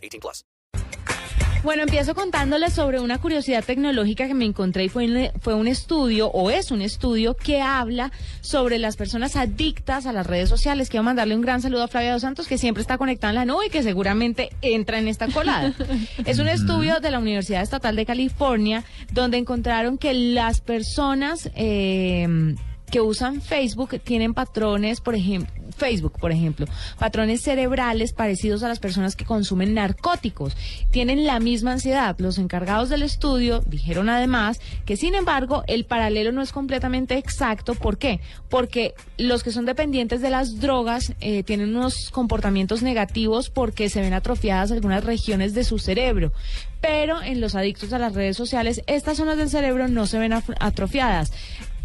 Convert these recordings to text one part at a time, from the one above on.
18 plus. Bueno, empiezo contándoles sobre una curiosidad tecnológica que me encontré y fue, un estudio, o es un estudio, que habla sobre las personas adictas a las redes sociales. Quiero mandarle un gran saludo a Flavia Dos Santos, que siempre está conectada en la nube y que seguramente entra en esta colada. es un estudio de la Universidad Estatal de California, donde encontraron que las personas... eh, que usan Facebook tienen patrones, por ejemplo, Facebook, por ejemplo, patrones cerebrales parecidos a las personas que consumen narcóticos. Tienen la misma ansiedad. Los encargados del estudio dijeron además que, sin embargo, el paralelo no es completamente exacto. ¿Por qué? Porque los que son dependientes de las drogas eh, tienen unos comportamientos negativos porque se ven atrofiadas algunas regiones de su cerebro. Pero en los adictos a las redes sociales, estas zonas del cerebro no se ven atrofiadas.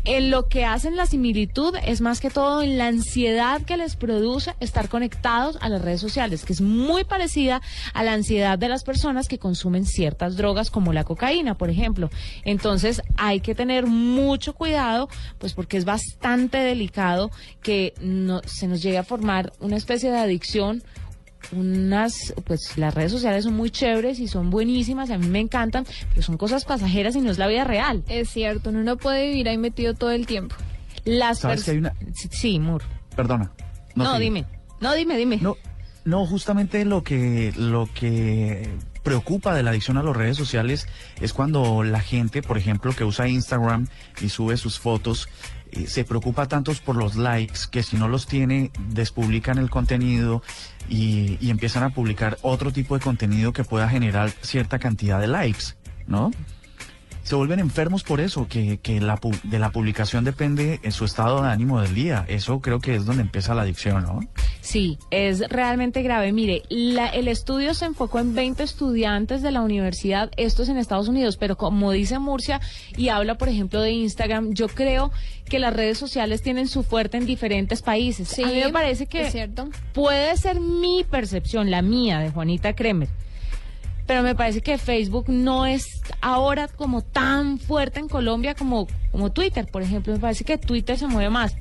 En lo que hacen la similitud es más que todo en la ansiedad que les produce estar conectados a las redes sociales, que es muy parecida a la ansiedad de las personas que consumen ciertas drogas como la cocaína, por ejemplo. Entonces hay que tener mucho cuidado, pues porque es bastante delicado que no, se nos llegue a formar una especie de adicción unas, pues las redes sociales son muy chéveres y son buenísimas, a mí me encantan, pero son cosas pasajeras y no es la vida real. Es cierto, uno no puede vivir ahí metido todo el tiempo. Las ¿Sabes que hay una- Sí, Sí, Mur. Perdona. No, sigue. dime. No, dime, dime. No, no, justamente lo que, lo que preocupa de la adicción a las redes sociales es cuando la gente, por ejemplo, que usa Instagram y sube sus fotos, se preocupa tanto por los likes que si no los tiene, despublican el contenido y, empiezan a publicar otro tipo de contenido que pueda generar cierta cantidad de likes, ¿no? Se vuelven enfermos por eso, que, que la, de la publicación depende en su estado de ánimo del día. Eso creo que es donde empieza la adicción, ¿no? Sí, es realmente grave. Mire, la- el estudio se enfocó en 20 estudiantes de la universidad, esto es en Estados Unidos, pero como dice Murcia y habla, por ejemplo, de Instagram, yo creo que las redes sociales tienen su fuerte en diferentes países. Sí, A mí me parece que es cierto. puede ser mi percepción, la mía, de Juanita Kremer. Pero me parece que Facebook no es ahora como tan fuerte en Colombia como, como Twitter, por ejemplo. Me parece que Twitter se mueve más.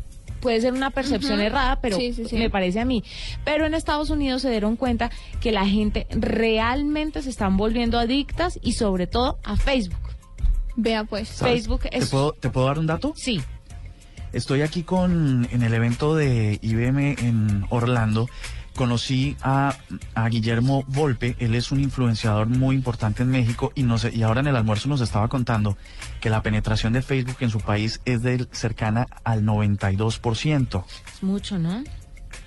Puede ser una percepción errada, pero Sí, sí, sí. me parece a mí. Pero en Estados Unidos se dieron cuenta que la gente realmente se están volviendo adictas y sobre todo a Facebook. Vea pues. ¿Sabes? Facebook ¿Te es... puedo, ¿Te puedo dar un dato? Sí, Estoy aquí con en el evento de IBM en Orlando. Conocí a, Guillermo Volpe, él es un influenciador muy importante en México y, nos, y ahora en el almuerzo nos estaba contando que la penetración de Facebook en su país es del cercana al 92%. es mucho, ¿no?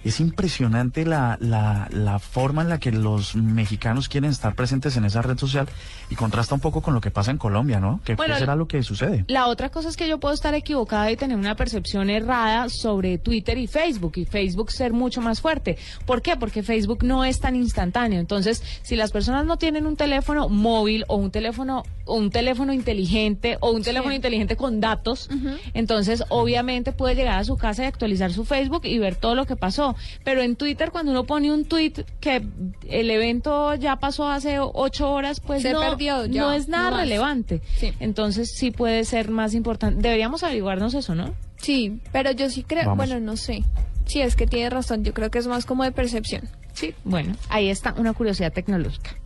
Es impresionante la, la, la forma en la que los mexicanos quieren estar presentes en esa red social y contrasta un poco con lo que pasa en Colombia, ¿no? ¿Qué, qué Bueno, será lo que sucede? La otra cosa es que yo puedo estar equivocada y tener una percepción errada sobre Twitter y Facebook y Facebook ser mucho más fuerte. ¿Por qué? Porque Facebook no es tan instantáneo. Entonces, si las personas no tienen un teléfono móvil o un teléfono o un teléfono inteligente o un teléfono inteligente con datos, entonces obviamente puede llegar a su casa y actualizar su Facebook y ver todo lo que pasó. Pero en Twitter cuando uno pone un tweet que el evento ya pasó hace ocho horas, pues Se no, perdió, ya, no es nada no relevante. Sí. Entonces sí puede ser más importante. Deberíamos averiguarnos eso, ¿no? Sí, pero yo sí creo, Vamos. bueno, no sé. Sí, es que tiene razón, yo creo que es más como de percepción. Sí. Bueno, ahí está una curiosidad tecnológica.